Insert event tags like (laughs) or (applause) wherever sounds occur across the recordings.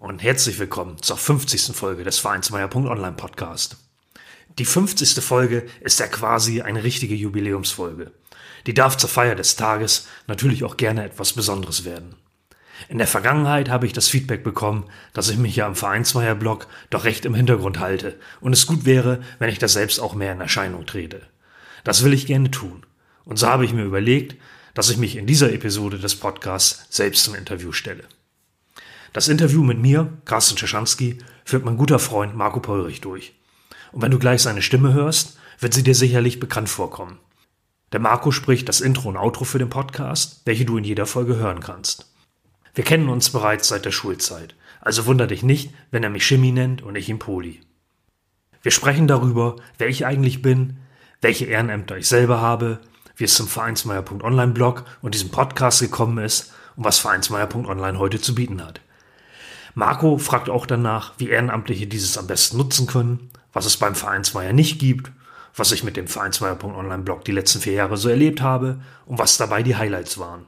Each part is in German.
und herzlich willkommen zur 50. Folge des Vereinsmeier.online Podcast. Die 50. Folge ist ja quasi eine richtige Jubiläumsfolge. Die darf zur Feier des Tages natürlich auch gerne etwas Besonderes werden. In der Vergangenheit habe ich das Feedback bekommen, dass ich mich ja im Vereinsmeier-Blog doch recht im Hintergrund halte und es gut wäre, wenn ich das selbst auch mehr in Erscheinung trete. Das will ich gerne tun. Und so habe ich mir überlegt, dass ich mich in dieser Episode des Podcasts selbst zum Interview stelle. Das Interview mit mir, Carsten Czeschanski, führt mein guter Freund Marco Peurich durch. Und wenn du gleich seine Stimme hörst, wird sie dir sicherlich bekannt vorkommen. Der Marco spricht das Intro und Outro für den Podcast, welche du in jeder Folge hören kannst. Wir kennen uns bereits seit der Schulzeit, also wunder dich nicht, wenn er mich Schimmi nennt und ich ihn Poli. Wir sprechen darüber, wer ich eigentlich bin, welche Ehrenämter ich selber habe, wie es zum Vereinsmeier.online Blog und diesem Podcast gekommen ist und was Vereinsmeier.online heute zu bieten hat. Marco fragt auch danach, wie Ehrenamtliche dieses am besten nutzen können, was es beim Vereinsmeier nicht gibt, was ich mit dem Vereinsmeier.online-Blog die letzten vier Jahre so erlebt habe und was dabei die Highlights waren.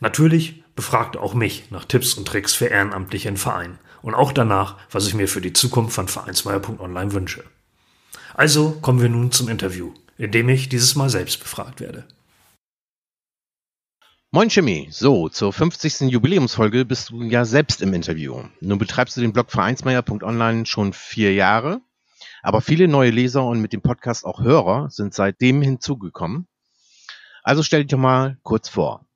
Natürlich befragt auch mich nach Tipps und Tricks für Ehrenamtliche in Verein und auch danach, was ich mir für die Zukunft von Vereinsmeier.online wünsche. Also kommen wir nun zum Interview, in dem ich dieses Mal selbst befragt werde. Moin Jimmy, so, zur 50. Jubiläumsfolge bist du ja selbst im Interview. Nun betreibst du den Blog Vereinsmeier.online schon vier Jahre, aber viele neue Leser und mit dem Podcast auch Hörer sind seitdem hinzugekommen. Also stell dich doch mal kurz vor.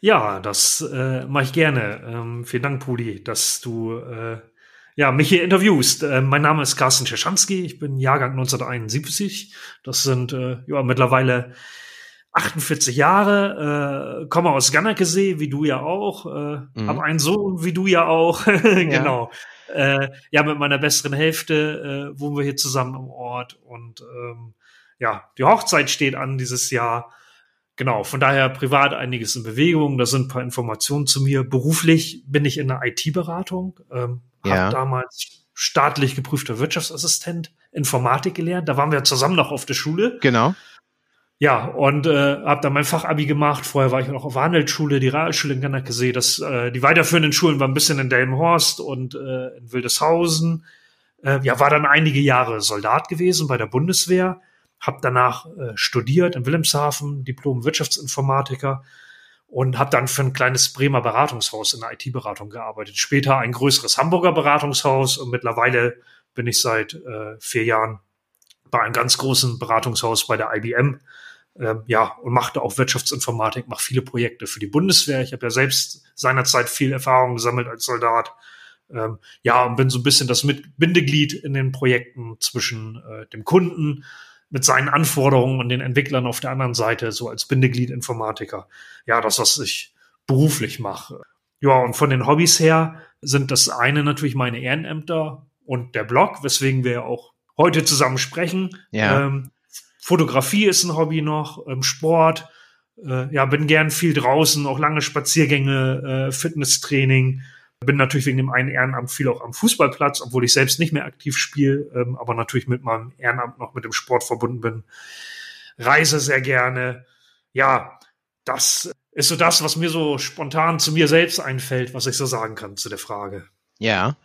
Ja, das äh, mache ich gerne. Ähm, vielen Dank, Pudi, dass du äh, ja, mich hier interviewst. Äh, mein Name ist Carsten Czeschanski, ich bin Jahrgang 1971. Das sind äh, ja mittlerweile 48 Jahre, äh, komme aus Ganakesee, wie du ja auch, äh, mhm. habe einen Sohn, wie du ja auch, (laughs) genau. Ja. Äh, ja, mit meiner besseren Hälfte äh, wohnen wir hier zusammen im Ort und ähm, ja, die Hochzeit steht an dieses Jahr. Genau, von daher privat einiges in Bewegung, da sind ein paar Informationen zu mir. Beruflich bin ich in der IT-Beratung, ähm, ja. habe damals staatlich geprüfter Wirtschaftsassistent Informatik gelernt. Da waren wir zusammen noch auf der Schule. Genau. Ja, und äh, habe dann mein Fachabi gemacht. Vorher war ich noch auf der Handelsschule, die Realschule in Ganakesee. Das, äh, die weiterführenden Schulen waren ein bisschen in Delmenhorst und äh, in Wildeshausen. Äh, ja, war dann einige Jahre Soldat gewesen bei der Bundeswehr. Hab danach äh, studiert in Wilhelmshaven, Diplom Wirtschaftsinformatiker und habe dann für ein kleines Bremer Beratungshaus in der IT-Beratung gearbeitet. Später ein größeres Hamburger Beratungshaus und mittlerweile bin ich seit äh, vier Jahren bei einem ganz großen Beratungshaus bei der IBM ähm, ja, und machte auch Wirtschaftsinformatik, macht viele Projekte für die Bundeswehr. Ich habe ja selbst seinerzeit viel Erfahrung gesammelt als Soldat. Ähm, ja, und bin so ein bisschen das mit Bindeglied in den Projekten zwischen äh, dem Kunden mit seinen Anforderungen und den Entwicklern auf der anderen Seite, so als Bindeglied Informatiker. Ja, das, was ich beruflich mache. Ja, und von den Hobbys her sind das eine natürlich meine Ehrenämter und der Blog, weswegen wir auch heute zusammen sprechen. Ja. Ähm, Fotografie ist ein Hobby noch, ähm, Sport, äh, ja, bin gern viel draußen, auch lange Spaziergänge, äh, Fitnesstraining. Bin natürlich wegen dem einen Ehrenamt viel auch am Fußballplatz, obwohl ich selbst nicht mehr aktiv spiele, ähm, aber natürlich mit meinem Ehrenamt noch mit dem Sport verbunden bin. Reise sehr gerne. Ja, das ist so das, was mir so spontan zu mir selbst einfällt, was ich so sagen kann zu der Frage. Ja.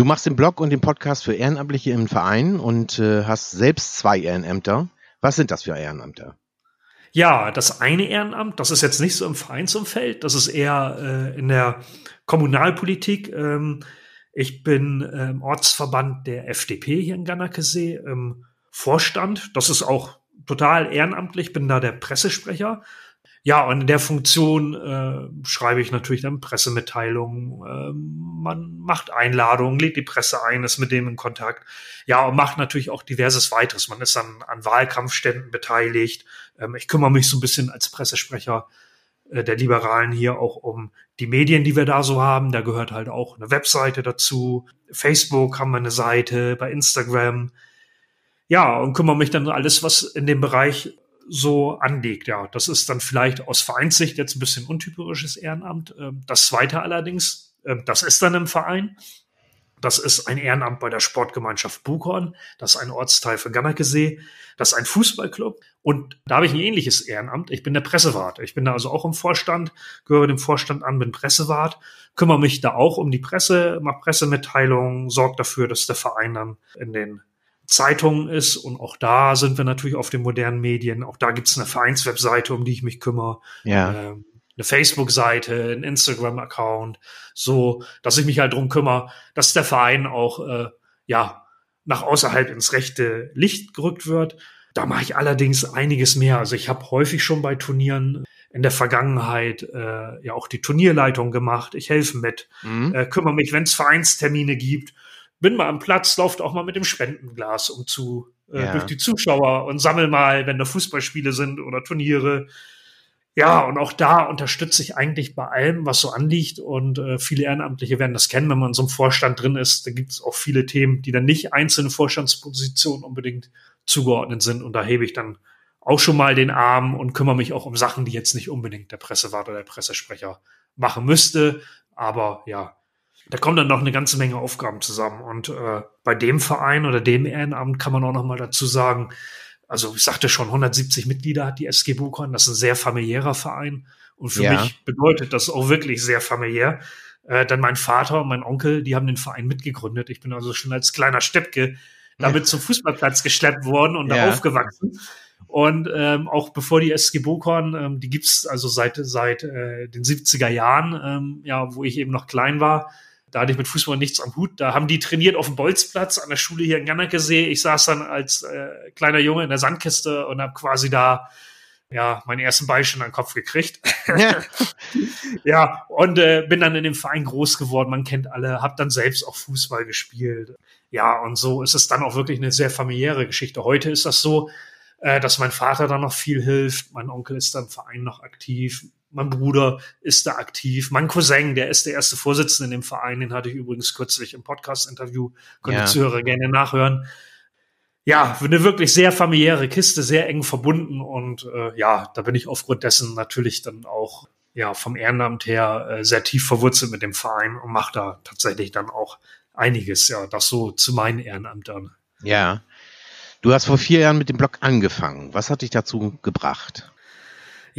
Du machst den Blog und den Podcast für Ehrenamtliche im Verein und äh, hast selbst zwei Ehrenämter. Was sind das für Ehrenämter? Ja, das eine Ehrenamt, das ist jetzt nicht so im Vereinsumfeld, das ist eher äh, in der Kommunalpolitik. Ähm, ich bin äh, im Ortsverband der FDP hier in Ganakesee im Vorstand. Das ist auch total ehrenamtlich, bin da der Pressesprecher ja, und in der Funktion äh, schreibe ich natürlich dann Pressemitteilungen, äh, man macht Einladungen, lädt die Presse ein, ist mit dem in Kontakt. Ja, und macht natürlich auch diverses weiteres. Man ist dann an Wahlkampfständen beteiligt. Ähm, ich kümmere mich so ein bisschen als Pressesprecher äh, der Liberalen hier auch um die Medien, die wir da so haben. Da gehört halt auch eine Webseite dazu. Facebook haben wir eine Seite, bei Instagram. Ja, und kümmere mich dann alles, was in dem Bereich so anliegt. Ja, das ist dann vielleicht aus Vereinssicht jetzt ein bisschen untypisches Ehrenamt. Ähm, das zweite allerdings, ähm, das ist dann im Verein. Das ist ein Ehrenamt bei der Sportgemeinschaft Buchhorn. Das ist ein Ortsteil für Gannakesee. Das ist ein Fußballclub. Und da habe ich ein ähnliches Ehrenamt. Ich bin der Pressewart. Ich bin da also auch im Vorstand, gehöre dem Vorstand an, bin Pressewart, kümmere mich da auch um die Presse, mache Pressemitteilungen, sorge dafür, dass der Verein dann in den Zeitungen ist. Und auch da sind wir natürlich auf den modernen Medien. Auch da gibt es eine Vereinswebseite, um die ich mich kümmere. Ja. Ähm, eine Facebook-Seite, ein Instagram-Account, so, dass ich mich halt drum kümmere, dass der Verein auch äh, ja nach außerhalb ins rechte Licht gerückt wird. Da mache ich allerdings einiges mehr. Also ich habe häufig schon bei Turnieren in der Vergangenheit äh, ja auch die Turnierleitung gemacht. Ich helfe mit, mhm. äh, kümmere mich, wenn es Vereinstermine gibt. Bin mal am Platz, lauft auch mal mit dem Spendenglas um zu äh, ja. durch die Zuschauer und sammel mal, wenn da Fußballspiele sind oder Turniere, ja, und auch da unterstütze ich eigentlich bei allem, was so anliegt. Und äh, viele Ehrenamtliche werden das kennen, wenn man in so einem Vorstand drin ist. Da gibt es auch viele Themen, die dann nicht einzelne Vorstandspositionen unbedingt zugeordnet sind. Und da hebe ich dann auch schon mal den Arm und kümmere mich auch um Sachen, die jetzt nicht unbedingt der Pressewart oder der Pressesprecher machen müsste. Aber ja, da kommen dann noch eine ganze Menge Aufgaben zusammen. Und äh, bei dem Verein oder dem Ehrenamt kann man auch noch mal dazu sagen, also ich sagte schon, 170 Mitglieder hat die SG Buchhorn. Das ist ein sehr familiärer Verein. Und für ja. mich bedeutet das auch wirklich sehr familiär. Äh, dann mein Vater und mein Onkel, die haben den Verein mitgegründet. Ich bin also schon als kleiner Steppke damit zum Fußballplatz geschleppt worden und ja. da aufgewachsen. Und ähm, auch bevor die SG Bokorn, ähm, die gibt's also seit seit äh, den 70er Jahren, ähm, ja, wo ich eben noch klein war, da hatte ich mit Fußball nichts am Hut. Da haben die trainiert auf dem Bolzplatz an der Schule hier in Gannakesee. Ich saß dann als äh, kleiner Junge in der Sandkiste und habe quasi da ja meinen ersten Ball schon an den Kopf gekriegt. Ja, (laughs) ja und äh, bin dann in dem Verein groß geworden. Man kennt alle, habe dann selbst auch Fußball gespielt. Ja, und so ist es dann auch wirklich eine sehr familiäre Geschichte. Heute ist das so, äh, dass mein Vater da noch viel hilft. Mein Onkel ist da im Verein noch aktiv mein Bruder ist da aktiv. Mein Cousin, der ist der erste Vorsitzende in dem Verein, den hatte ich übrigens kürzlich im Podcast-Interview, könnt ja. Zuhörer gerne nachhören. Ja, eine wirklich sehr familiäre Kiste, sehr eng verbunden und äh, ja, da bin ich aufgrund dessen natürlich dann auch ja vom Ehrenamt her äh, sehr tief verwurzelt mit dem Verein und mache da tatsächlich dann auch einiges. Ja, das so zu meinen Ehrenamtern. Ja. Du hast vor vier Jahren mit dem Blog angefangen. Was hat dich dazu gebracht?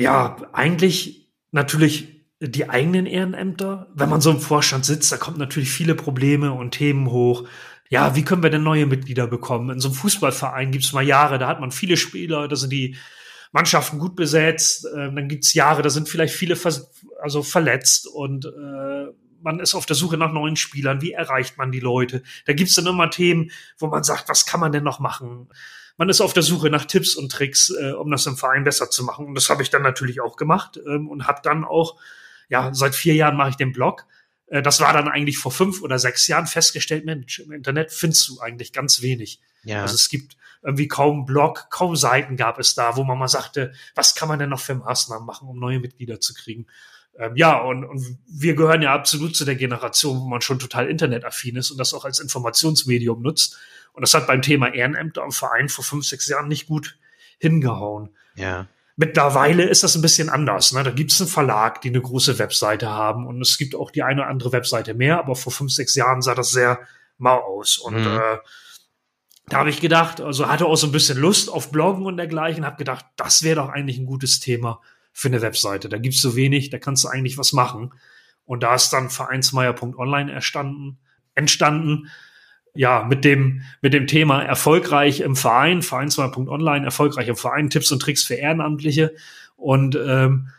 Ja, eigentlich natürlich die eigenen Ehrenämter. Wenn man so im Vorstand sitzt, da kommen natürlich viele Probleme und Themen hoch. Ja, wie können wir denn neue Mitglieder bekommen? In so einem Fußballverein gibt es mal Jahre, da hat man viele Spieler, da sind die Mannschaften gut besetzt. Äh, dann gibt es Jahre, da sind vielleicht viele vers also verletzt und äh, man ist auf der Suche nach neuen Spielern. Wie erreicht man die Leute? Da gibt es dann immer Themen, wo man sagt, was kann man denn noch machen? Man ist auf der Suche nach Tipps und Tricks, äh, um das im Verein besser zu machen. Und das habe ich dann natürlich auch gemacht ähm, und habe dann auch, ja, seit vier Jahren mache ich den Blog. Äh, das war dann eigentlich vor fünf oder sechs Jahren festgestellt, Mensch, im Internet findest du eigentlich ganz wenig. Ja. Also es gibt irgendwie kaum Blog, kaum Seiten gab es da, wo man mal sagte, was kann man denn noch für Maßnahmen machen, um neue Mitglieder zu kriegen. Ähm, ja, und, und wir gehören ja absolut zu der Generation, wo man schon total internetaffin ist und das auch als Informationsmedium nutzt. Und das hat beim Thema Ehrenämter im Verein vor fünf, sechs Jahren nicht gut hingehauen. Ja. Mittlerweile ist das ein bisschen anders. Ne? Da gibt es einen Verlag, die eine große Webseite haben und es gibt auch die eine oder andere Webseite mehr, aber vor fünf, sechs Jahren sah das sehr mau aus. Und mhm. äh, da habe ich gedacht, also hatte auch so ein bisschen Lust auf Bloggen und dergleichen, habe gedacht, das wäre doch eigentlich ein gutes Thema für eine Webseite. Da gibt's so wenig, da kannst du eigentlich was machen. Und da ist dann vereinsmeier.online entstanden ja, mit dem, mit dem Thema erfolgreich im Verein, Vereinswahl.online, erfolgreich im Verein, Tipps und Tricks für Ehrenamtliche. Und ähm,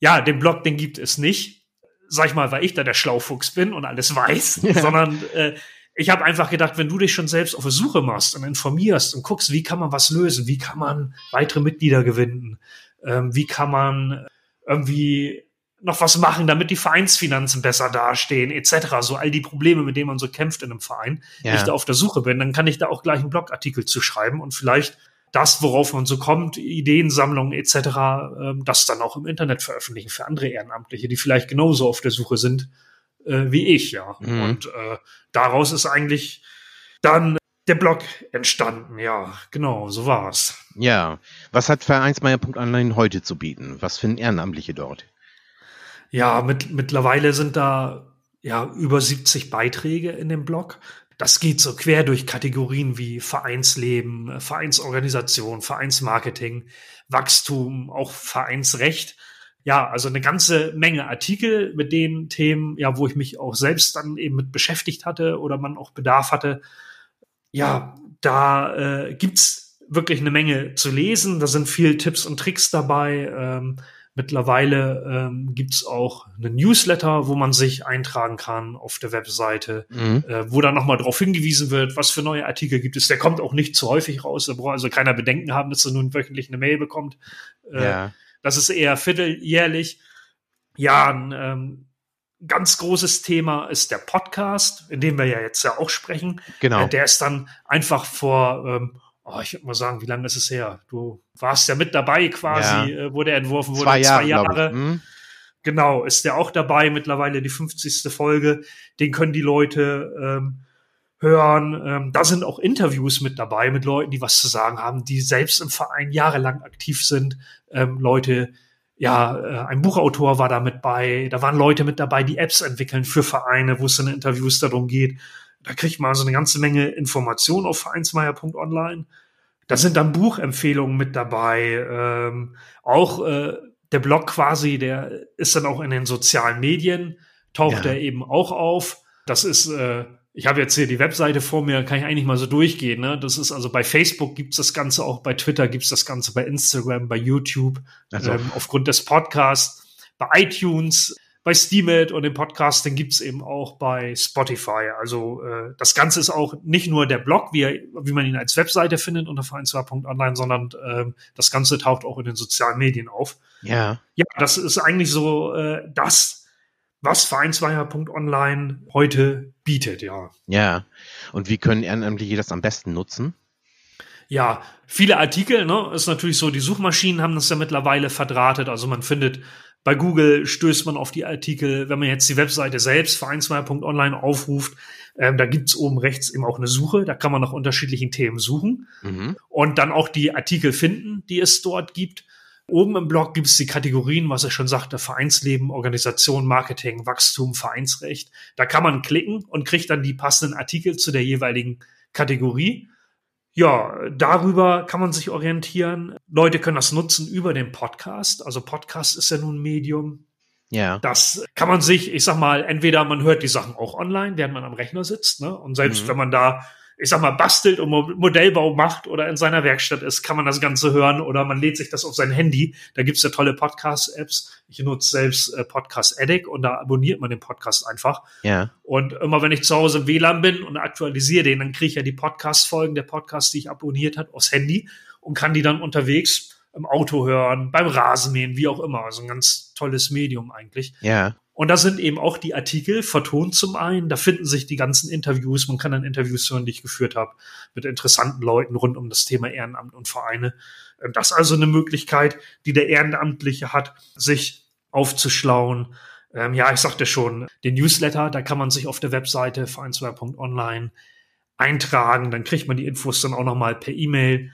ja, den Blog, den gibt es nicht. Sag ich mal, weil ich da der Schlaufuchs bin und alles weiß, (laughs) ja. sondern äh, ich habe einfach gedacht, wenn du dich schon selbst auf die Suche machst und informierst und guckst, wie kann man was lösen, wie kann man weitere Mitglieder gewinnen, ähm, wie kann man irgendwie noch was machen, damit die Vereinsfinanzen besser dastehen, etc. So all die Probleme, mit denen man so kämpft in einem Verein, ja. ich da auf der Suche bin, dann kann ich da auch gleich einen Blogartikel zu schreiben und vielleicht das, worauf man so kommt, Ideensammlungen etc., ähm, das dann auch im Internet veröffentlichen für andere Ehrenamtliche, die vielleicht genauso auf der Suche sind äh, wie ich, ja. Mhm. Und äh, daraus ist eigentlich dann der Blog entstanden, ja, genau, so war's. Ja, was hat Vereinsmeier.online heute zu bieten? Was finden Ehrenamtliche dort? Ja, mit, mittlerweile sind da ja über 70 Beiträge in dem Blog. Das geht so quer durch Kategorien wie Vereinsleben, Vereinsorganisation, Vereinsmarketing, Wachstum, auch Vereinsrecht. Ja, also eine ganze Menge Artikel mit den Themen, ja, wo ich mich auch selbst dann eben mit beschäftigt hatte oder man auch Bedarf hatte. Ja, da äh, gibt's wirklich eine Menge zu lesen. Da sind viel Tipps und Tricks dabei. Ähm, Mittlerweile ähm, gibt auch einen Newsletter, wo man sich eintragen kann auf der Webseite, mhm. äh, wo dann nochmal darauf hingewiesen wird, was für neue Artikel gibt es. Der kommt auch nicht zu häufig raus. Da braucht also keiner Bedenken haben, dass er nun wöchentlich eine Mail bekommt. Äh, ja. Das ist eher vierteljährlich. Ja, ein ähm, ganz großes Thema ist der Podcast, in dem wir ja jetzt ja auch sprechen. Genau. Äh, der ist dann einfach vor ähm, oh, ich würde mal sagen, wie lange ist es her? Du warst ja mit dabei quasi, ja. äh, wo der entworfen wurde. Zwei Jahre. Zwei Jahre. Hm? Genau, ist der auch dabei, mittlerweile die 50. Folge. Den können die Leute ähm, hören. Ähm, da sind auch Interviews mit dabei mit Leuten, die was zu sagen haben, die selbst im Verein jahrelang aktiv sind. Ähm, Leute, ja, äh, ein Buchautor war da mit bei. Da waren Leute mit dabei, die Apps entwickeln für Vereine, wo es in Interviews darum geht, da kriegt man also eine ganze Menge Informationen auf vereinsmeier.online. Da sind dann Buchempfehlungen mit dabei. Ähm, auch äh, der Blog quasi, der ist dann auch in den sozialen Medien, taucht ja. er eben auch auf. Das ist, äh, ich habe jetzt hier die Webseite vor mir, kann ich eigentlich mal so durchgehen. Ne? Das ist also bei Facebook gibt's das Ganze auch, bei Twitter gibt's das Ganze, bei Instagram, bei YouTube, also. ähm, aufgrund des Podcasts, bei iTunes bei Steamit und den Podcast, den gibt's eben auch bei Spotify. Also äh, das Ganze ist auch nicht nur der Blog, wie, er, wie man ihn als Webseite findet unter vereinswahr.online, sondern ähm, das Ganze taucht auch in den sozialen Medien auf. Ja. Ja, das ist eigentlich so äh, das, was Vereinsweiher.online heute bietet, ja. Ja. Und wie können Ehrenamtliche das am besten nutzen? Ja, viele Artikel, ne, ist natürlich so, die Suchmaschinen haben das ja mittlerweile verdrahtet. Also man findet bei Google stößt man auf die Artikel, wenn man jetzt die Webseite selbst vereinsmeier.online aufruft, ähm, da gibt's oben rechts eben auch eine Suche, da kann man nach unterschiedlichen Themen suchen mhm. und dann auch die Artikel finden, die es dort gibt. Oben im Blog gibt's die Kategorien, was ich schon sagte, Vereinsleben, Organisation, Marketing, Wachstum, Vereinsrecht. Da kann man klicken und kriegt dann die passenden Artikel zu der jeweiligen Kategorie. Ja, darüber kann man sich orientieren. Leute können das nutzen über den Podcast. Also Podcast ist ja nun ein Medium. Ja. Das kann man sich, ich sag mal, entweder man hört die Sachen auch online, während man am Rechner sitzt, ne? Und selbst mhm. wenn man da ich sag mal, bastelt und Modellbau macht oder in seiner Werkstatt ist, kann man das Ganze hören oder man lädt sich das auf sein Handy. Da gibt's ja tolle Podcast-Apps. Ich nutze selbst äh, Podcast Addict und da abonniert man den Podcast einfach. Ja. Und immer wenn ich zu Hause im WLAN bin und aktualisiere den, dann kriege ich ja die Podcast-Folgen der Podcasts, die ich abonniert habe, aufs Handy und kann die dann unterwegs im Auto hören, beim Rasenmähen, wie auch immer. Also ein ganz tolles Medium eigentlich. Ja. Und da sind eben auch die Artikel vertont zum einen. Da finden sich die ganzen Interviews. Man kann dann Interviews hören, die ich geführt habe, mit interessanten Leuten rund um das Thema Ehrenamt und Vereine. Ähm, das ist also eine Möglichkeit, die der Ehrenamtliche hat, sich aufzuschlauen. Ähm, ja, ich sagte schon, den Newsletter, da kann man sich auf der Webseite vereinswehr.online eintragen. Dann kriegt man die Infos dann auch nochmal per E-Mail.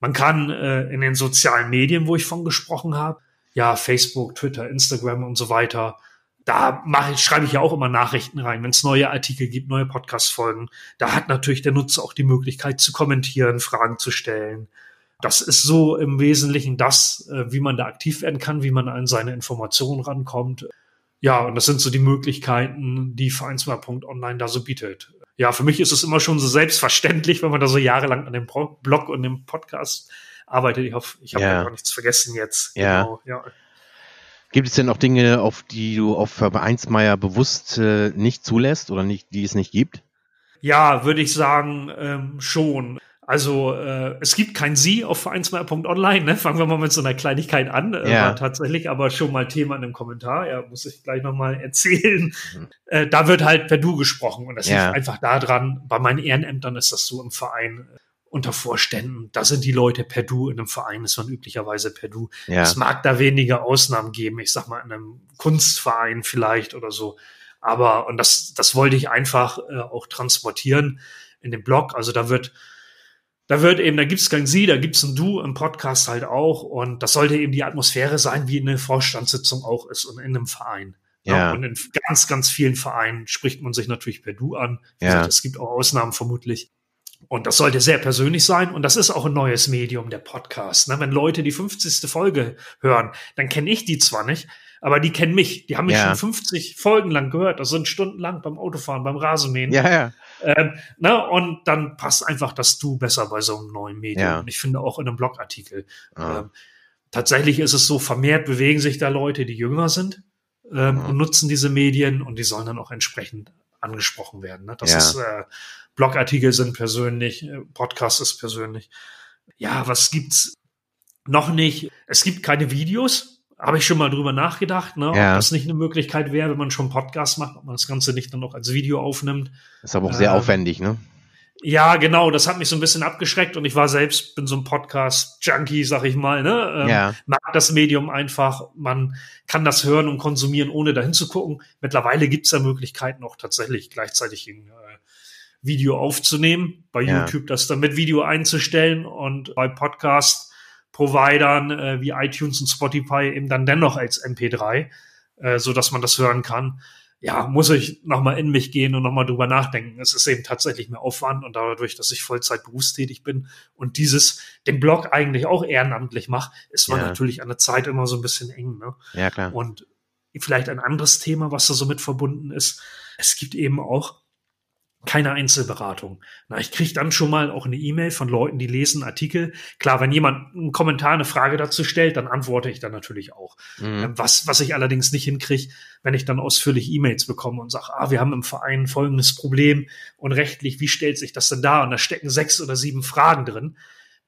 Man kann äh, in den sozialen Medien, wo ich von gesprochen habe, ja, Facebook, Twitter, Instagram und so weiter, da mache ich, schreibe ich ja auch immer Nachrichten rein, wenn es neue Artikel gibt, neue Podcast-Folgen. Da hat natürlich der Nutzer auch die Möglichkeit zu kommentieren, Fragen zu stellen. Das ist so im Wesentlichen das, äh, wie man da aktiv werden kann, wie man an seine Informationen rankommt. Ja, und das sind so die Möglichkeiten, die Vereinswahl.online da so bietet. Ja, für mich ist es immer schon so selbstverständlich, wenn man da so jahrelang an dem Blog und dem Podcast arbeitet. Ich hoffe, ich habe ja. gar nichts vergessen jetzt. Ja. Genau, ja. Gibt es denn auch Dinge, auf die du auf Vereinsmeier bewusst äh, nicht zulässt oder nicht, die es nicht gibt? Ja, würde ich sagen, ähm, schon. Also äh, es gibt kein Sie auf vereinsmeier.online. Ne? Fangen wir mal mit so einer Kleinigkeit an. Äh, ja. War tatsächlich aber schon mal Thema in einem Kommentar. Ja, muss ich gleich nochmal erzählen. Mhm. Äh, da wird halt per Du gesprochen. Und das ja. liegt einfach daran, bei meinen Ehrenämtern ist das so im Verein unter Vorständen, da sind die Leute per Du, in einem Verein ist man üblicherweise per Du. Ja. Es mag da wenige Ausnahmen geben, ich sag mal in einem Kunstverein vielleicht oder so. Aber, und das, das wollte ich einfach äh, auch transportieren in dem Blog. Also da wird, da wird eben, da gibt's kein Sie, da gibt's ein Du im Podcast halt auch. Und das sollte eben die Atmosphäre sein, wie eine Vorstandssitzung auch ist und in einem Verein. Ja. Und in ganz, ganz vielen Vereinen spricht man sich natürlich per Du an. Wie Ja. gesagt, es gibt auch Ausnahmen vermutlich. Und das sollte sehr persönlich sein. Und das ist auch ein neues Medium, der Podcast. Ne? Wenn Leute die 50. Folge hören, dann kenne ich die zwar nicht, aber die kennen mich. Die haben mich Ja. schon 50 Folgen lang gehört. Das sind stundenlang beim Autofahren, beim Rasenmähen. Ja, ja. Ähm, ne? Und dann passt einfach das Du besser bei so einem neuen Medium. Ja. Und ich finde auch in einem Blogartikel. Ah. Ähm, tatsächlich ist es so, vermehrt bewegen sich da Leute, die jünger sind ähm, Mhm. und nutzen diese Medien und die sollen dann auch entsprechend angesprochen werden. Ne? Das Ja. ist äh, Blogartikel sind persönlich, äh, Podcast ist persönlich. Ja, was gibt's noch nicht? Es gibt keine Videos. Habe ich schon mal drüber nachgedacht, ne? Ja. ob das nicht eine Möglichkeit wäre, wenn man schon Podcast macht, ob man das Ganze nicht dann noch als Video aufnimmt. Ist aber auch sehr Ähm, aufwendig, ne? Ja, genau, das hat mich so ein bisschen abgeschreckt und ich war selbst, bin so ein Podcast-Junkie, sag ich mal, ne? Ähm, Ja. Mag das Medium einfach, man kann das hören und konsumieren, ohne dahin zu gucken. Mittlerweile gibt's ja Möglichkeiten, auch tatsächlich gleichzeitig ein äh, Video aufzunehmen, bei Ja. YouTube das dann mit Video einzustellen und bei Podcast-Providern äh, wie iTunes und Spotify eben dann dennoch als MP3, äh, so dass man das hören kann ja, muss ich nochmal in mich gehen und nochmal drüber nachdenken. Es ist eben tatsächlich mehr Aufwand und dadurch, dass ich Vollzeit berufstätig bin und dieses, den Blog eigentlich auch ehrenamtlich mache, ist man Ja. natürlich an der Zeit immer so ein bisschen eng. Ne? Ja, klar. Und vielleicht ein anderes Thema, was da so mit verbunden ist. Es gibt eben auch keine Einzelberatung. Na, ich kriege dann schon mal auch eine E-Mail von Leuten, die lesen Artikel. Klar, wenn jemand einen Kommentar, eine Frage dazu stellt, dann antworte ich dann natürlich auch. Mhm. Ähm, Was, was ich allerdings nicht hinkriege, wenn ich dann ausführlich E-Mails bekomme und sage, ah, wir haben im Verein folgendes Problem und rechtlich, wie stellt sich das denn da? Und da stecken sechs oder sieben Fragen drin.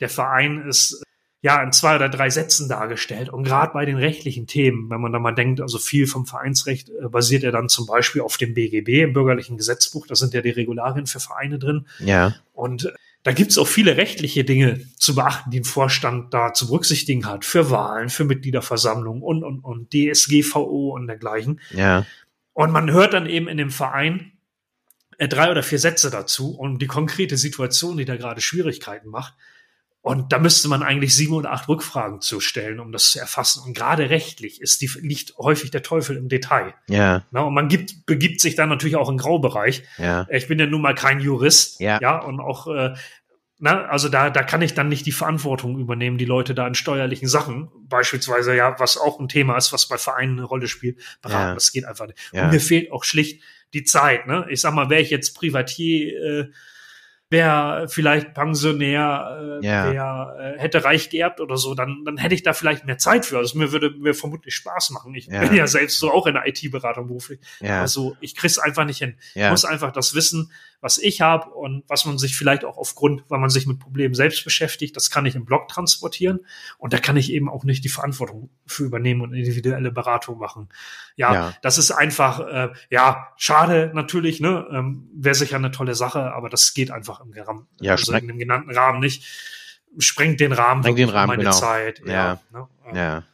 Der Verein ist ja in zwei oder drei Sätzen dargestellt. Und gerade bei den rechtlichen Themen, wenn man da mal denkt, also viel vom Vereinsrecht äh, basiert ja dann zum Beispiel auf dem BGB, im bürgerlichen Gesetzbuch, da sind ja die Regularien für Vereine drin. Ja. Und äh, da gibt's auch viele rechtliche Dinge zu beachten, die ein Vorstand da zu berücksichtigen hat. Für Wahlen, für Mitgliederversammlungen und, und, und DSGVO und dergleichen. Ja. Und man hört dann eben in dem Verein äh, drei oder vier Sätze dazu und die konkrete Situation, die da gerade Schwierigkeiten macht. Und da müsste man eigentlich sieben oder acht Rückfragen zu stellen, um das zu erfassen. Und gerade rechtlich ist die, liegt häufig der Teufel im Detail. Ja. Na, und man gibt, begibt sich dann natürlich auch in Graubereich. Ja. Ich bin ja nun mal kein Jurist. Ja. Ja, und auch, äh, na, also da, da kann ich dann nicht die Verantwortung übernehmen, die Leute da in steuerlichen Sachen, beispielsweise ja, was auch ein Thema ist, was bei Vereinen eine Rolle spielt, beraten. Ja. Das geht einfach nicht. Ja. Und mir fehlt auch schlicht die Zeit. Ne? Ich sag mal, wäre ich jetzt Privatier, äh, wäre vielleicht Pensionär, äh, Ja. wer äh, hätte reich geerbt oder so, dann, dann hätte ich da vielleicht mehr Zeit für. Also mir würde mir vermutlich Spaß machen. Ich Ja. bin ja selbst so auch in der IT-Beratung beruflich. Ja. Also ich krieg's einfach nicht hin. Ich Ja. muss einfach das wissen, was ich habe und was man sich vielleicht auch aufgrund, weil man sich mit Problemen selbst beschäftigt, das kann ich im Blog transportieren und da kann ich eben auch nicht die Verantwortung für übernehmen und individuelle Beratung machen. Ja, Ja. das ist einfach, äh, ja, schade natürlich, ne, ähm, wäre sicher eine tolle Sache, aber das geht einfach im Rahmen, Ja, also in dem genannten Rahmen nicht. Sprengt den Rahmen, Sprengt den Rahmen, meine genau. Zeit. Ja. Ja, ne, ähm, Ja.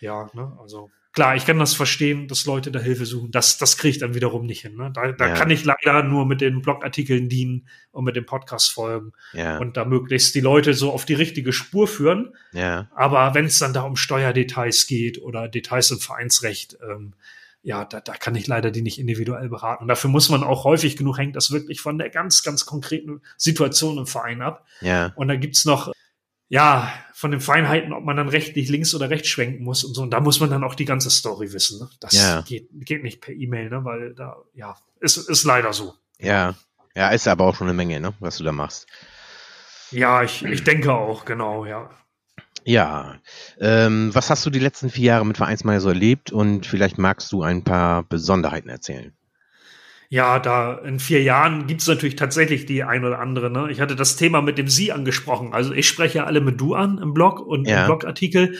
ja, ne, also klar, ich kann das verstehen, dass Leute da Hilfe suchen. Das, das kriege ich dann wiederum nicht hin. Ne? Da, da Ja. kann ich leider nur mit den Blogartikeln dienen und mit den Podcast-Folgen Ja. und da möglichst die Leute so auf die richtige Spur führen. Ja. Aber wenn es dann da um Steuerdetails geht oder Details im Vereinsrecht, ähm, ja, da, da kann ich leider die nicht individuell beraten. Und dafür muss man auch häufig genug, hängt das wirklich von der ganz, ganz konkreten Situation im Verein ab. Ja. Und da gibt's noch, ja, von den Feinheiten, ob man dann rechtlich links oder rechts schwenken muss und so. Und da muss man dann auch die ganze Story wissen. Ne? Das Ja. geht, geht nicht per E-Mail, ne? weil da, ja, ist, ist leider so. Ja. Ja, ist aber auch schon eine Menge, ne, was du da machst. Ja, ich, ich denke auch, genau, ja. Ja. Ähm, was hast du die letzten vier Jahre mit Vereinsmeier so erlebt und vielleicht magst du ein paar Besonderheiten erzählen? Ja, da in vier Jahren gibt's natürlich tatsächlich die ein oder andere. Ne? Ich hatte das Thema mit dem Sie angesprochen. Also ich spreche alle mit Du an im Blog und Ja. im Blogartikel.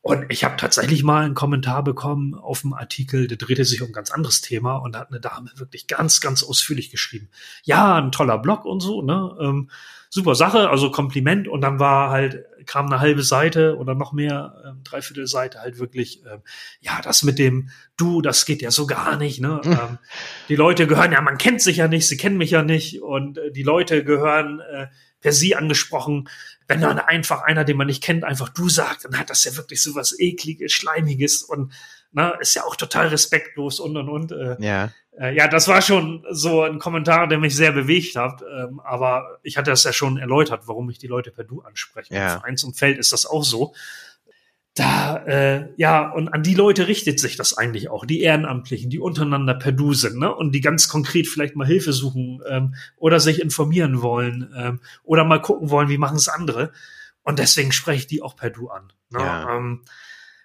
Und ich habe tatsächlich mal einen Kommentar bekommen auf dem Artikel, der drehte sich um ein ganz anderes Thema und da hat eine Dame wirklich ganz, ganz ausführlich geschrieben. Ja, ein toller Blog und so, ne? Ähm, super Sache, also Kompliment. Und dann war halt, kam eine halbe Seite oder noch mehr, ähm, dreiviertel Seite halt wirklich, ähm, ja, das mit dem Du, das geht ja so gar nicht, ne? Hm. Ähm, die Leute gehören ja, man kennt sich ja nicht, sie kennen mich ja nicht und äh, die Leute gehören äh, per sie angesprochen. Wenn dann einfach einer, den man nicht kennt, einfach du sagt, dann hat das ja wirklich so was ekliges, schleimiges und na, ist ja auch total respektlos und und und. Äh, ja. Äh, ja, das war schon so ein Kommentar, der mich sehr bewegt hat. Ähm, aber ich hatte das ja schon erläutert, warum ich die Leute per Du anspreche. Ja. Im Vereinsumfeld ist das auch so da, äh, ja, und an die Leute richtet sich das eigentlich auch, die Ehrenamtlichen, die untereinander per Du sind, ne? Und die ganz konkret vielleicht mal Hilfe suchen ähm, oder sich informieren wollen ähm, oder mal gucken wollen, wie machen es andere. Und deswegen spreche ich die auch per Du an. Ne? Ja. Ähm,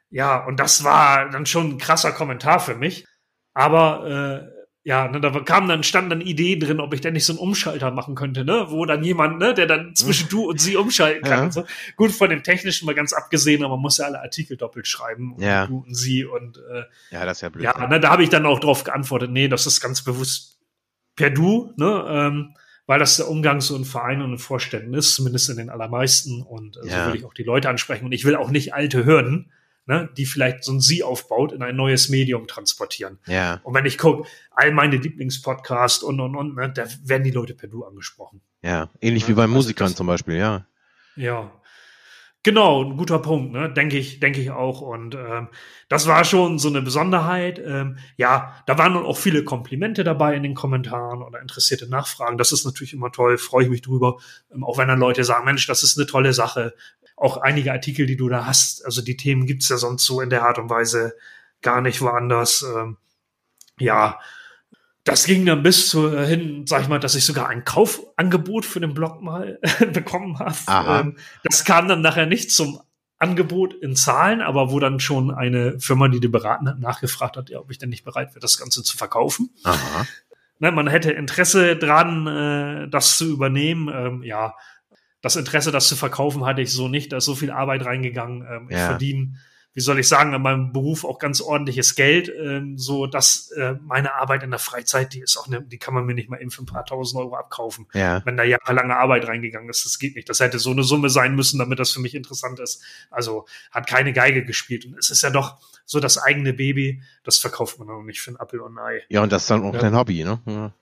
ja, und das war dann schon ein krasser Kommentar für mich. Aber äh, ja, ne, da kam dann, stand dann Idee drin, ob ich denn nicht so einen Umschalter machen könnte, ne, wo dann jemand, ne, der dann zwischen du und sie umschalten kann. Ja. Und so. Gut, von dem Technischen mal ganz abgesehen, aber man muss ja alle Artikel doppelt schreiben, ja. du und sie und äh, ja, das ist ja blöd. Ja, ne, da habe ich dann auch drauf geantwortet, nee, das ist ganz bewusst per du, ne, ähm, weil das der Umgang so in Vereinen und in Vorständen ist, zumindest in den allermeisten. Und äh, so will ich auch die Leute ansprechen. Und ich will auch nicht alte Hürden, ne, die vielleicht so ein Sie aufbaut, in ein neues Medium transportieren. Ja. Und wenn ich gucke, all meine Lieblingspodcasts und, und, und, ne, da werden die Leute per Du angesprochen. Ja, ähnlich ja, wie bei also Musikern zum Beispiel, ja. Ja. Genau, ein guter Punkt, ne? denke ich, denke ich auch. Und ähm, das war schon so eine Besonderheit. Ähm, ja, da waren auch viele Komplimente dabei in den Kommentaren oder interessierte Nachfragen. Das ist natürlich immer toll, freue ich mich drüber. Ähm, auch wenn dann Leute sagen, Mensch, das ist eine tolle Sache auch einige Artikel, die du da hast. Also die Themen gibt's ja sonst so in der Art und Weise gar nicht woanders. Ähm, ja, das ging dann bis zu, äh, hin, sag ich mal, dass ich sogar ein Kaufangebot für den Blog mal (laughs) bekommen habe. Ähm, das kam dann nachher nicht zum Angebot in Zahlen, aber wo dann schon eine Firma, die die beraten hat, nachgefragt hat, ja, ob ich denn nicht bereit wäre, das Ganze zu verkaufen. Aha. Ne, man hätte Interesse dran, äh, das zu übernehmen. Ähm, ja, das Interesse, das zu verkaufen, hatte ich so nicht. Da ist so viel Arbeit reingegangen. Ähm, ja. Ich verdiene, wie soll ich sagen, in meinem Beruf auch ganz ordentliches Geld, ähm, so dass äh, meine Arbeit in der Freizeit, die ist auch, ne, die kann man mir nicht mal eben für ein paar tausend Euro abkaufen. Ja. Wenn da jahrelange Arbeit reingegangen ist, das geht nicht. Das hätte so eine Summe sein müssen, damit das für mich interessant ist. Also hat keine Geige gespielt. Und es ist ja doch so das eigene Baby, das verkauft man auch nicht für ein Apfel und ein Ei. Ja, und das ist dann auch ja. dein Hobby, ne? Ja.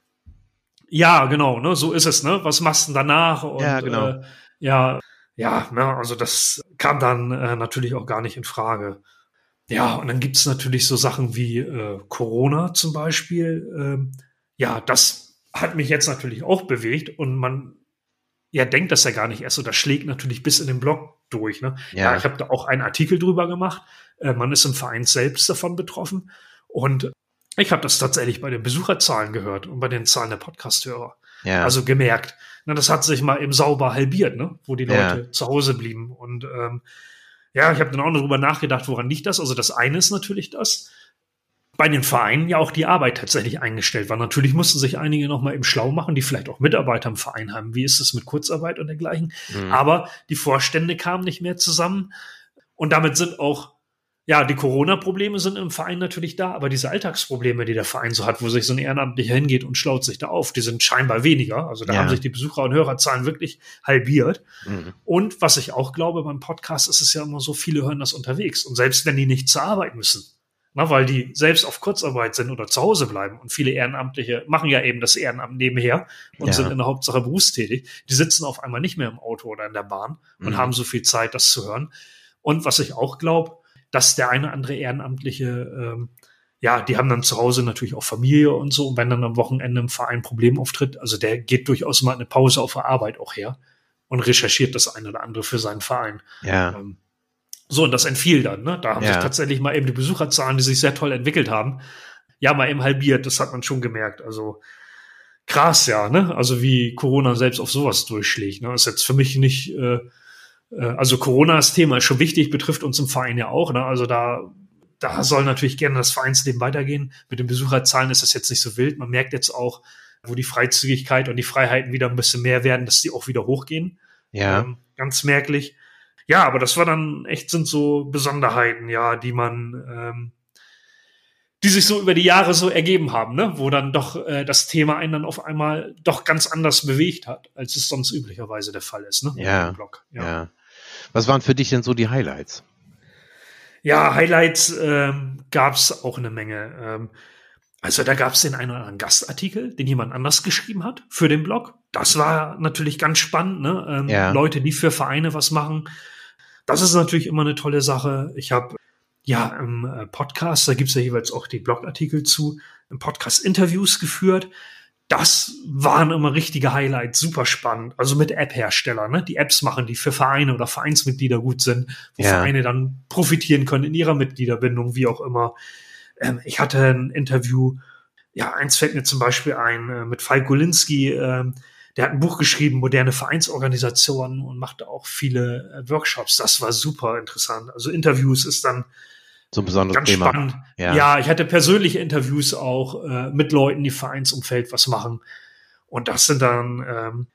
Ja, genau, ne, so ist es, ne? Was machst du denn danach? Und, ja, genau. Äh, ja, ja, ne, also das kam dann äh, natürlich auch gar nicht in Frage. Ja, und dann gibt's natürlich so Sachen wie äh, Corona zum Beispiel. Ähm, ja, das hat mich jetzt natürlich auch bewegt und man ja denkt das ja gar nicht erst. Das schlägt natürlich bis in den Blog durch. Ne? Ja. ja ich habe da auch einen Artikel drüber gemacht. Äh, man ist im Verein selbst davon betroffen und ich habe das tatsächlich bei den Besucherzahlen gehört und bei den Zahlen der Podcasthörer. Ja. Also gemerkt. Na, das hat sich mal eben sauber halbiert, ne? wo die Leute ja. zu Hause blieben. Und ähm, ja, ich habe dann auch darüber nachgedacht, woran liegt das? Also das eine ist natürlich das, bei den Vereinen ja auch die Arbeit tatsächlich eingestellt war. Natürlich mussten sich einige noch mal eben schlau machen, die vielleicht auch Mitarbeiter im Verein haben. Wie ist es mit Kurzarbeit und dergleichen? Mhm. Aber die Vorstände kamen nicht mehr zusammen. Und damit sind auch ja, die Corona-Probleme sind im Verein natürlich da, aber diese Alltagsprobleme, die der Verein so hat, wo sich so ein Ehrenamtlicher hingeht und schlaut sich da auf, die sind scheinbar weniger. Also da ja. haben sich die Besucher- und Hörerzahlen wirklich halbiert. Mhm. Und was ich auch glaube, beim Podcast ist es ja immer so, viele hören das unterwegs. Und selbst wenn die nicht zur Arbeit müssen, na, weil die selbst auf Kurzarbeit sind oder zu Hause bleiben und viele Ehrenamtliche machen ja eben das Ehrenamt nebenher und ja. sind in der Hauptsache berufstätig, die sitzen auf einmal nicht mehr im Auto oder in der Bahn und mhm. haben so viel Zeit, das zu hören. Und was ich auch glaube, dass der eine andere Ehrenamtliche, ähm, ja, die haben dann zu Hause natürlich auch Familie und so. Und wenn dann am Wochenende im Verein ein Problem auftritt, also der geht durchaus mal eine Pause auf der Arbeit auch her und recherchiert das eine oder andere für seinen Verein. Ja. Ähm, so, und das entfiel dann, ne? Da haben ja. sich tatsächlich mal eben die Besucherzahlen, die sich sehr toll entwickelt haben, ja, mal eben halbiert, das hat man schon gemerkt. Also krass, ja, ne? Also wie Corona selbst auf sowas durchschlägt. Ne? ist jetzt für mich nicht äh, also Corona, das Thema ist schon wichtig, betrifft uns im Verein ja auch. Ne? Also da, da soll natürlich gerne das Vereinsleben weitergehen. Mit den Besucherzahlen ist das jetzt nicht so wild. Man merkt jetzt auch, wo die Freizügigkeit und die Freiheiten wieder ein bisschen mehr werden, dass die auch wieder hochgehen. Ja. Ähm, ganz merklich. ja, aber das war dann echt sind so Besonderheiten, ja, die man, ähm, die sich so über die Jahre so ergeben haben, ne? wo dann doch äh, das Thema einen dann auf einmal doch ganz anders bewegt hat, als es sonst üblicherweise der Fall ist. Ne? Ja, ja. ja. Was waren für dich denn so die Highlights? Ja, Highlights ähm, gab es auch eine Menge. Ähm, also da gab es den einen oder anderen Gastartikel, den jemand anders geschrieben hat für den Blog. Das war natürlich ganz spannend. Ne? Ähm, ja. Leute, die für Vereine was machen. Das ist natürlich immer eine tolle Sache. Ich habe ja im äh, Podcast, da gibt's ja jeweils auch die Blogartikel zu, im Podcast Interviews geführt. Das waren immer richtige Highlights, super spannend. Also mit App-Herstellern, ne? die Apps machen, die für Vereine oder Vereinsmitglieder gut sind, wo ja. Vereine dann profitieren können in ihrer Mitgliederbindung, wie auch immer. Ähm, ich hatte ein Interview, ja, eins fällt mir zum Beispiel ein, äh, mit Falk Golinski, ähm, der hat ein Buch geschrieben, moderne Vereinsorganisationen und machte auch viele äh, Workshops. Das war super interessant. Also Interviews ist dann so ein besonderes ganz Thema. spannend. Ja. ja, ich hatte persönliche Interviews auch äh, mit Leuten, die Vereinsumfeld was machen. Und das sind dann ähm,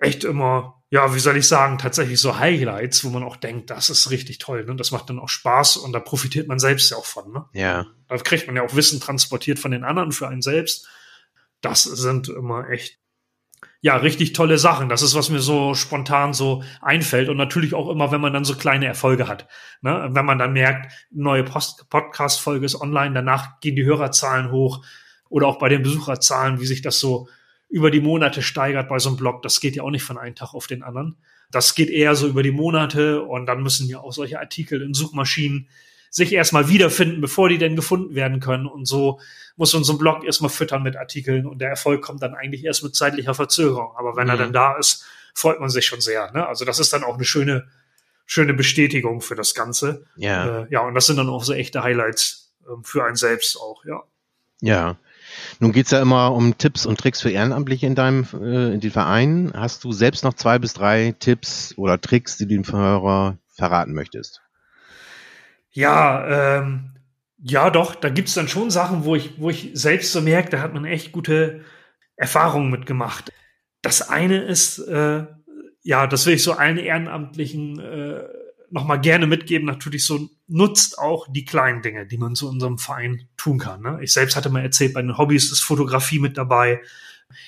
echt immer, ja, wie soll ich sagen, tatsächlich so Highlights, wo man auch denkt, das ist richtig toll. Ne? Das macht dann auch Spaß und da profitiert man selbst ja auch von. Ne? Ja. Da kriegt man ja auch Wissen transportiert von den anderen für einen selbst. Das sind immer echt ja, richtig tolle Sachen. Das ist, was mir so spontan so einfällt. Und natürlich auch immer, wenn man dann so kleine Erfolge hat. Ne? Wenn man dann merkt, neue Podcast-Folge ist online, danach gehen die Hörerzahlen hoch. Oder auch bei den Besucherzahlen, wie sich das so über die Monate steigert bei so einem Blog. Das geht ja auch nicht von einem Tag auf den anderen. Das geht eher so über die Monate und dann müssen ja auch solche Artikel in Suchmaschinen sich erstmal wiederfinden, bevor die denn gefunden werden können. Und so muss man so einen Blog erstmal füttern mit Artikeln und der Erfolg kommt dann eigentlich erst mit zeitlicher Verzögerung. Aber wenn mhm. er dann da ist, freut man sich schon sehr. Ne? Also das ist dann auch eine schöne, schöne Bestätigung für das Ganze. Ja. Äh, ja, und das sind dann auch so echte Highlights äh, für einen selbst auch, ja. Ja. Nun geht's ja immer um Tipps und Tricks für Ehrenamtliche in deinem äh, in den Vereinen. Hast du selbst noch zwei bis drei Tipps oder Tricks, die du dem Hörer verraten möchtest? Ja, ähm, ja, doch, da gibt's dann schon Sachen, wo ich, wo ich selbst so merke, da hat man echt gute Erfahrungen mitgemacht. Das eine ist, äh, ja, das will ich so allen Ehrenamtlichen äh, nochmal gerne mitgeben, natürlich so nutzt auch die kleinen Dinge, die man zu unserem Verein tun kann. Ne? Ich selbst hatte mal erzählt, bei den Hobbys ist Fotografie mit dabei.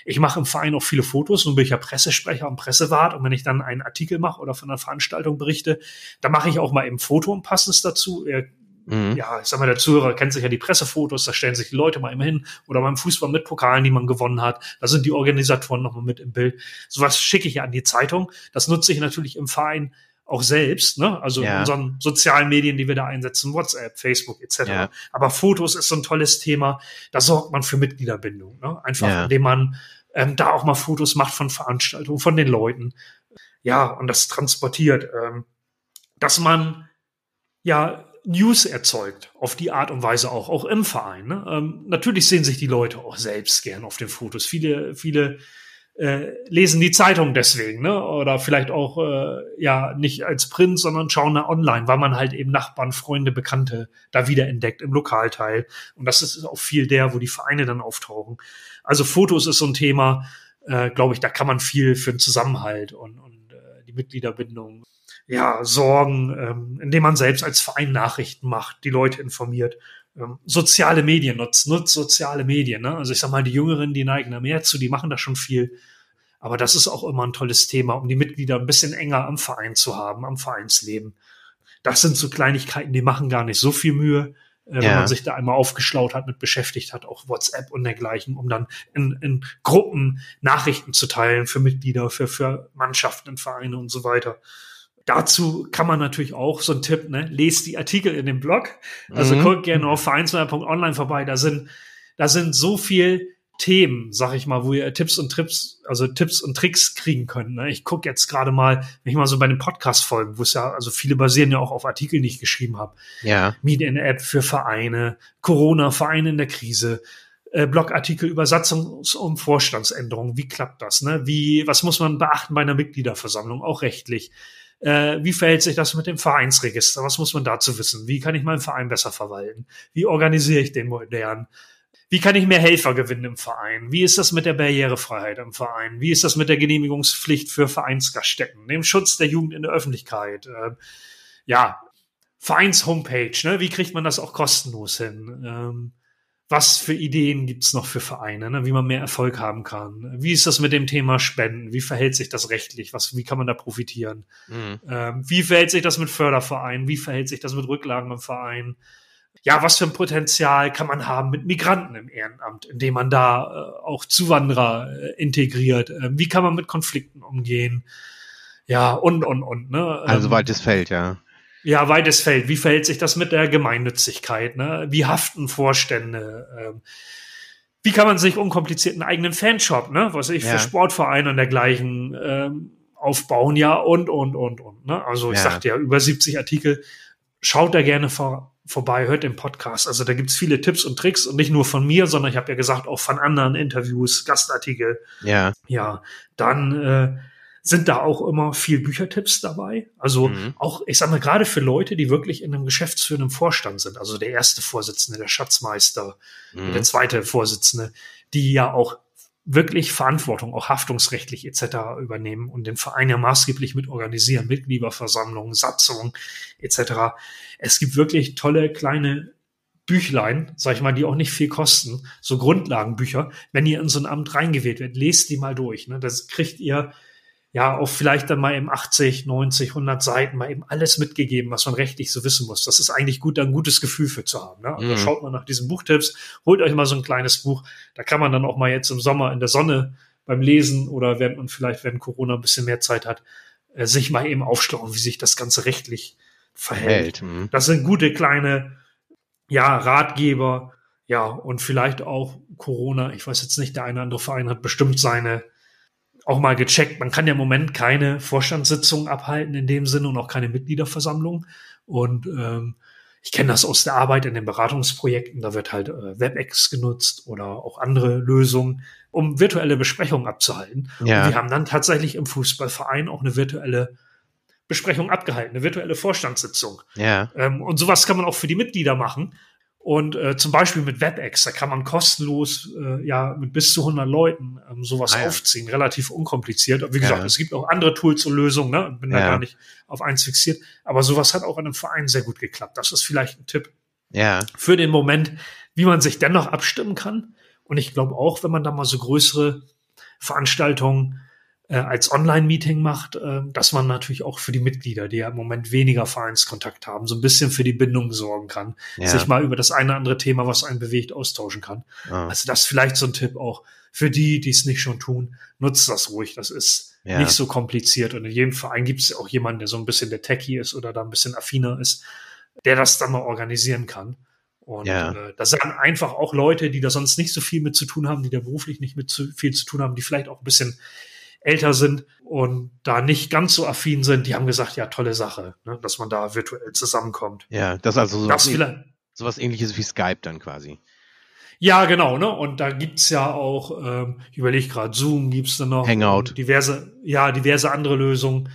Ich mache im Verein auch viele Fotos, nun bin ich ja Pressesprecher und Pressewart und wenn ich dann einen Artikel mache oder von einer Veranstaltung berichte, dann mache ich auch mal eben Foto und passendes dazu. Ihr Mhm. Ja, ich sag mal, der Zuhörer kennt sich ja die Pressefotos, da stellen sich die Leute mal immer hin oder beim Fußball mit Pokalen, die man gewonnen hat. Da sind die Organisatoren nochmal mit im Bild. Sowas schicke ich ja an die Zeitung. Das nutze ich natürlich im Verein auch selbst, ne? also ja. in unseren sozialen Medien, die wir da einsetzen, WhatsApp, Facebook etc. Ja. Aber Fotos ist so ein tolles Thema. Da sorgt man für Mitgliederbindung. Ne? Einfach, ja. indem man ähm, da auch mal Fotos macht von Veranstaltungen, von den Leuten. Ja, und das transportiert. Ähm, dass man ja News erzeugt, auf die Art und Weise auch, auch im Verein. Ne? Ähm, natürlich sehen sich die Leute auch selbst gern auf den Fotos. Viele, viele äh, lesen die Zeitung deswegen, ne? Oder vielleicht auch äh, ja nicht als Print, sondern schauen da online, weil man halt eben Nachbarn, Freunde, Bekannte da wiederentdeckt im Lokalteil. Und das ist auch viel der, wo die Vereine dann auftauchen. Also Fotos ist so ein Thema, äh, glaube ich, da kann man viel für den Zusammenhalt und, und äh, die Mitgliederbindung ja, sorgen, ähm, indem man selbst als Verein Nachrichten macht, die Leute informiert. Ähm, soziale Medien nutzt, nutzt soziale Medien. Ne? Also ich sag mal, die Jüngeren, die neigen da mehr zu, die machen da schon viel. Aber das ist auch immer ein tolles Thema, um die Mitglieder ein bisschen enger am Verein zu haben, am Vereinsleben. Das sind so Kleinigkeiten, die machen gar nicht so viel Mühe, äh, ja. wenn man sich da einmal aufgeschlaut hat, mit beschäftigt hat, auch WhatsApp und dergleichen, um dann in, in Gruppen Nachrichten zu teilen für Mitglieder, für, für Mannschaften, Vereine und so weiter. Dazu kann man natürlich auch so ein Tipp, ne, lest die Artikel in dem Blog. Also mhm. guckt gerne auf vereinsmeier.online vorbei. Da sind, da sind so viel Themen, sag ich mal, wo ihr Tipps und Trips, also Tipps und Tricks kriegen könnt. Ne? Ich gucke jetzt gerade mal, wenn ich mal so bei den Podcast-Folgen, wo es ja, also viele basieren ja auch auf Artikeln, die ich geschrieben habe. Ja. Medien-App für Vereine, Corona, Vereine in der Krise, äh, Blogartikel über Satzungs- und Vorstandsänderungen. Wie klappt das? Ne? Wie, was muss man beachten bei einer Mitgliederversammlung, auch rechtlich? Äh, wie verhält sich das mit dem Vereinsregister? Was muss man dazu wissen? Wie kann ich meinen Verein besser verwalten? Wie organisiere ich den modern? wie kann ich mehr Helfer gewinnen im Verein? Wie ist das mit der Barrierefreiheit im Verein? Wie ist das mit der Genehmigungspflicht für Vereinsgaststätten? Dem Schutz der Jugend in der Öffentlichkeit? Äh, ja, Vereins-Homepage, ne? Wie kriegt man das auch kostenlos hin? Ähm, was für Ideen gibt's noch für Vereine, ne? wie man mehr Erfolg haben kann? Wie ist das mit dem Thema Spenden? Wie verhält sich das rechtlich? Was, wie kann man da profitieren? Mhm. Ähm, wie verhält sich das mit Fördervereinen? Wie verhält sich das mit Rücklagen im Verein? Ja, was für ein Potenzial kann man haben mit Migranten im Ehrenamt, indem man da äh, auch Zuwanderer äh, integriert? Äh, wie kann man mit Konflikten umgehen? Ja, und, und, und. Ne? Also ähm, weites Feld, ja. Ja, weites Feld. Wie verhält sich das mit der Gemeinnützigkeit? Ne? Wie haften Vorstände? Ähm, wie kann man sich unkompliziert einen eigenen Fanshop, ne? was ich ja. für Sportvereine und dergleichen ähm, aufbauen? Ja, und, und, und, und. Ne? Also ich ja. sagte ja, über 70 Artikel. Schaut da gerne vor, vorbei, hört den Podcast. Also da gibt's viele Tipps und Tricks und nicht nur von mir, sondern ich habe ja gesagt, auch von anderen Interviews, Gastartikel. Ja. Ja, dann äh, sind da auch immer viel Büchertipps dabei. Also mhm. auch, ich sag mal, gerade für Leute, die wirklich in einem geschäftsführenden Vorstand sind, also der erste Vorsitzende, der Schatzmeister, mhm. der zweite Vorsitzende, die ja auch wirklich Verantwortung, auch haftungsrechtlich etc. übernehmen und den Verein ja maßgeblich mit organisieren, Mitgliederversammlungen, Satzungen etc. Es gibt wirklich tolle kleine Büchlein, sag ich mal, die auch nicht viel kosten, so Grundlagenbücher. Wenn ihr in so ein Amt reingewählt werdet, lest die mal durch. Ne? Das kriegt ihr ja, auch vielleicht dann mal eben 80, 90, 100 Seiten mal eben alles mitgegeben, was man rechtlich so wissen muss. Das ist eigentlich gut, da ein gutes Gefühl für zu haben. Ne? Also mhm. schaut mal nach diesen Buchtipps, holt euch mal so ein kleines Buch. Da kann man dann auch mal jetzt im Sommer in der Sonne beim Lesen oder während man vielleicht, wenn Corona ein bisschen mehr Zeit hat, äh, sich mal eben aufschlauen, wie sich das Ganze rechtlich verhält. Mhm. Das sind gute kleine, ja, Ratgeber, ja, und vielleicht auch Corona. Ich weiß jetzt nicht, der eine oder andere Verein hat bestimmt seine auch mal gecheckt. Man kann ja im Moment keine Vorstandssitzung abhalten in dem Sinne und auch keine Mitgliederversammlung. Und ähm, ich kenne das aus der Arbeit in den Beratungsprojekten. Da wird halt äh, WebEx genutzt oder auch andere Lösungen, um virtuelle Besprechungen abzuhalten. Ja. Und wir haben dann tatsächlich im Fußballverein auch eine virtuelle Besprechung abgehalten, eine virtuelle Vorstandssitzung. Ja. Ähm, und sowas kann man auch für die Mitglieder machen. Und äh, zum Beispiel mit WebEx, da kann man kostenlos äh, ja mit bis zu 100 Leuten ähm, sowas ah, ja. aufziehen, relativ unkompliziert. Wie gesagt, ja. es gibt auch andere Tools und Lösungen, ne? bin ja. da gar nicht auf eins fixiert. Aber sowas hat auch in einem Verein sehr gut geklappt. Das ist vielleicht ein Tipp ja. für den Moment, wie man sich dennoch abstimmen kann. Und ich glaube auch, wenn man da mal so größere Veranstaltungen äh, als Online-Meeting macht, äh, dass man natürlich auch für die Mitglieder, die ja im Moment weniger Vereinskontakt haben, so ein bisschen für die Bindung sorgen kann, ja. sich mal über das eine oder andere Thema, was einen bewegt, austauschen kann. Ah. Also das ist vielleicht so ein Tipp auch für die, die es nicht schon tun, nutzt das ruhig. Das ist ja. nicht so kompliziert. Und in jedem Verein gibt es auch jemanden, der so ein bisschen der Techie ist oder da ein bisschen affiner ist, der das dann mal organisieren kann. Und ja. äh, das sind einfach auch Leute, die da sonst nicht so viel mit zu tun haben, die da beruflich nicht mit zu viel zu tun haben, die vielleicht auch ein bisschen älter sind und da nicht ganz so affin sind, die haben gesagt, ja, tolle Sache, ne, dass man da virtuell zusammenkommt. Ja, das ist also sowas, sowas ähnliches wie Skype dann quasi. Ja, genau, ne? Und da gibt's ja auch, ähm, ich überlege gerade, Zoom gibt's dann noch. Hangout. Diverse, ja, diverse andere Lösungen.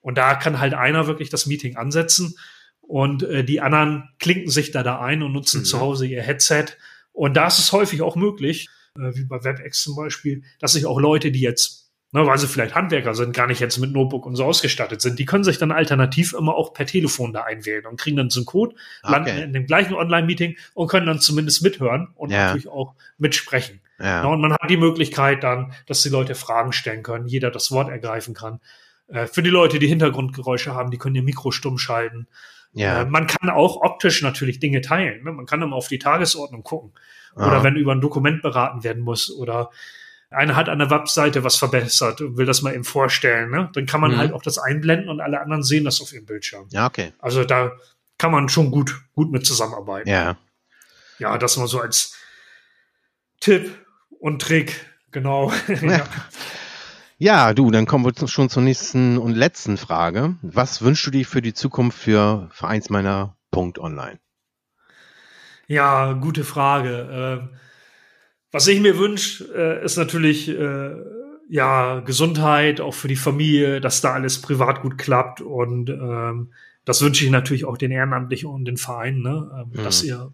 Und da kann halt einer wirklich das Meeting ansetzen und äh, die anderen klinken sich da da ein und nutzen mhm. zu Hause ihr Headset. Und da ist es häufig auch möglich, äh, wie bei WebEx zum Beispiel, dass sich auch Leute, die jetzt ne, weil sie vielleicht Handwerker sind, gar nicht jetzt mit Notebook und so ausgestattet sind, die können sich dann alternativ immer auch per Telefon da einwählen und kriegen dann so einen Code, okay. landen in dem gleichen Online-Meeting und können dann zumindest mithören und ja. natürlich auch mitsprechen. Ja. Ne, und man hat die Möglichkeit dann, dass die Leute Fragen stellen können, jeder das Wort ergreifen kann. Äh, für die Leute, die Hintergrundgeräusche haben, die können ihr Mikro stumm schalten. Ja. Äh, man kann auch optisch natürlich Dinge teilen. Ne? Man kann immer auf die Tagesordnung gucken. Oder wenn über ein Dokument beraten werden muss oder einer hat an der Webseite was verbessert und will das mal eben vorstellen, ne? dann kann man mhm. halt auch das einblenden und alle anderen sehen das auf ihrem Bildschirm. Ja, okay. Also da kann man schon gut, gut mit zusammenarbeiten. Ja. Ja, das mal so als Tipp und Trick, genau. (laughs) ja. ja, du, dann kommen wir schon zur nächsten und letzten Frage. Was wünschst du dir für die Zukunft für Vereinsmeiner.online? Ja, gute Frage. Äh, was ich mir wünsche, äh, ist natürlich äh, ja Gesundheit, auch für die Familie, dass da alles privat gut klappt und ähm, das wünsche ich natürlich auch den Ehrenamtlichen und den Vereinen, ne? Ähm, mhm. dass ihr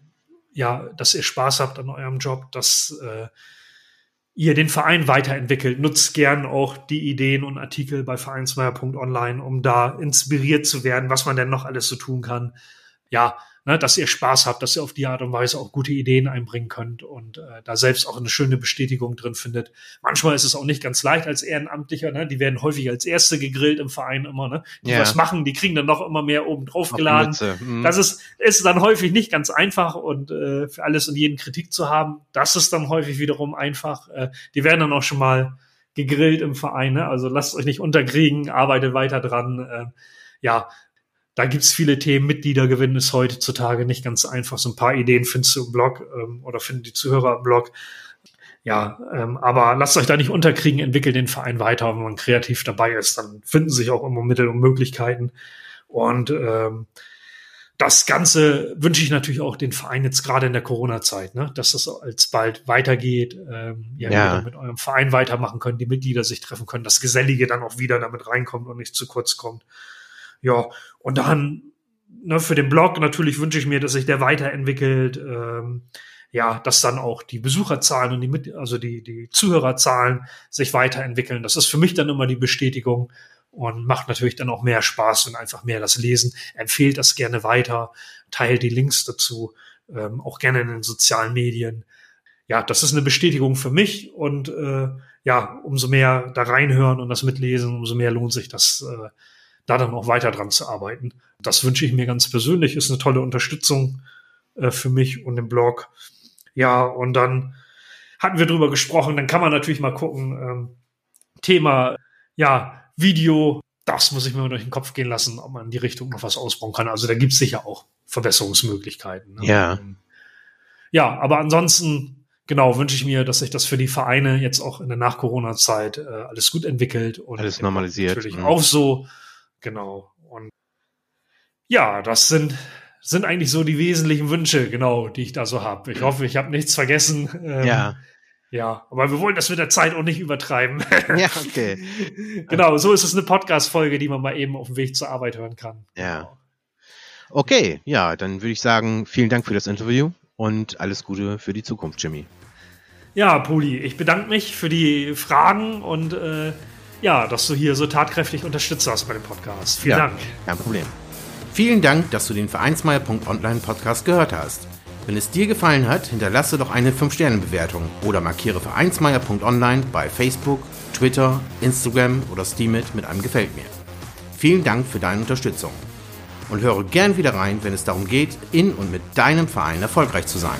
ja, dass ihr Spaß habt an eurem Job, dass äh, ihr den Verein weiterentwickelt. Nutzt gern auch die Ideen und Artikel bei vereinsmeier.online, um da inspiriert zu werden, was man denn noch alles so tun kann. Ja, ne, dass ihr Spaß habt, dass ihr auf die Art und Weise auch gute Ideen einbringen könnt und äh, da selbst auch eine schöne Bestätigung drin findet. Manchmal ist es auch nicht ganz leicht als Ehrenamtlicher, ne? die werden häufig als Erste gegrillt im Verein immer, ne? die ja. was machen, die kriegen dann noch immer mehr oben drauf geladen. Mhm. Das ist, ist dann häufig nicht ganz einfach und äh, für alles und jeden Kritik zu haben, das ist dann häufig wiederum einfach. Äh, die werden dann auch schon mal gegrillt im Verein, ne? also lasst euch nicht unterkriegen, arbeitet weiter dran. Äh, ja, da gibt's viele Themen. Mitgliedergewinn ist heutzutage nicht ganz einfach. So ein paar Ideen findest du im Blog ähm, oder finden die Zuhörer im Blog. Ja, ähm, aber lasst euch da nicht unterkriegen, entwickelt den Verein weiter. Wenn man kreativ dabei ist, dann finden sich auch immer Mittel und Möglichkeiten. Und ähm, das Ganze wünsche ich natürlich auch den Verein jetzt gerade in der Corona-Zeit, ne? dass das alsbald weitergeht, ähm, ihr ja. mit eurem Verein weitermachen könnt, die Mitglieder sich treffen können, das Gesellige dann auch wieder damit reinkommt und nicht zu kurz kommt. Ja, und dann ne, für den Blog natürlich wünsche ich mir, dass sich der weiterentwickelt. Ähm, ja, dass dann auch die Besucherzahlen und die mit, also die, die Zuhörerzahlen sich weiterentwickeln. Das ist für mich dann immer die Bestätigung und macht natürlich dann auch mehr Spaß und einfach mehr das Lesen. Empfehlt das gerne weiter, teilt die Links dazu, ähm, auch gerne in den sozialen Medien. Ja, das ist eine Bestätigung für mich und äh, ja, umso mehr da reinhören und das mitlesen, umso mehr lohnt sich das, äh, da dann auch weiter dran zu arbeiten. Das wünsche ich mir ganz persönlich, ist eine tolle Unterstützung äh, für mich und den Blog. Ja, und dann hatten wir drüber gesprochen, dann kann man natürlich mal gucken, ähm, Thema, ja, Video, das muss ich mir durch den Kopf gehen lassen, ob man in die Richtung noch was ausbauen kann. Also da gibt es sicher auch Verbesserungsmöglichkeiten. Ne? Ja. Ja, aber ansonsten, genau, wünsche ich mir, dass sich das für die Vereine jetzt auch in der Nach-Corona-Zeit äh, alles gut entwickelt und alles normalisiert. Natürlich mhm. auch so Genau. Und ja, das sind, sind eigentlich so die wesentlichen Wünsche, genau, die ich da so habe. Ich hoffe, ich habe nichts vergessen. Ähm, ja. Ja, aber wir wollen das mit der Zeit auch nicht übertreiben. (laughs) Ja, okay. (laughs) genau, so ist es eine Podcast-Folge, die man mal eben auf dem Weg zur Arbeit hören kann. Ja. Genau. Okay, ja, dann würde ich sagen, vielen Dank für das Interview und alles Gute für die Zukunft, Jimmy. Ja, Poli, ich bedanke mich für die Fragen und äh, ja, dass du hier so tatkräftig unterstützt hast bei dem Podcast. Vielen ja, Dank. Kein Problem. Vielen Dank, dass du den Vereinsmeier.online Podcast gehört hast. Wenn es dir gefallen hat, hinterlasse doch eine 5-Sterne-Bewertung oder markiere Vereinsmeier.online bei Facebook, Twitter, Instagram oder Steamit mit einem Gefällt mir. Vielen Dank für deine Unterstützung. Und höre gern wieder rein, wenn es darum geht, in und mit deinem Verein erfolgreich zu sein.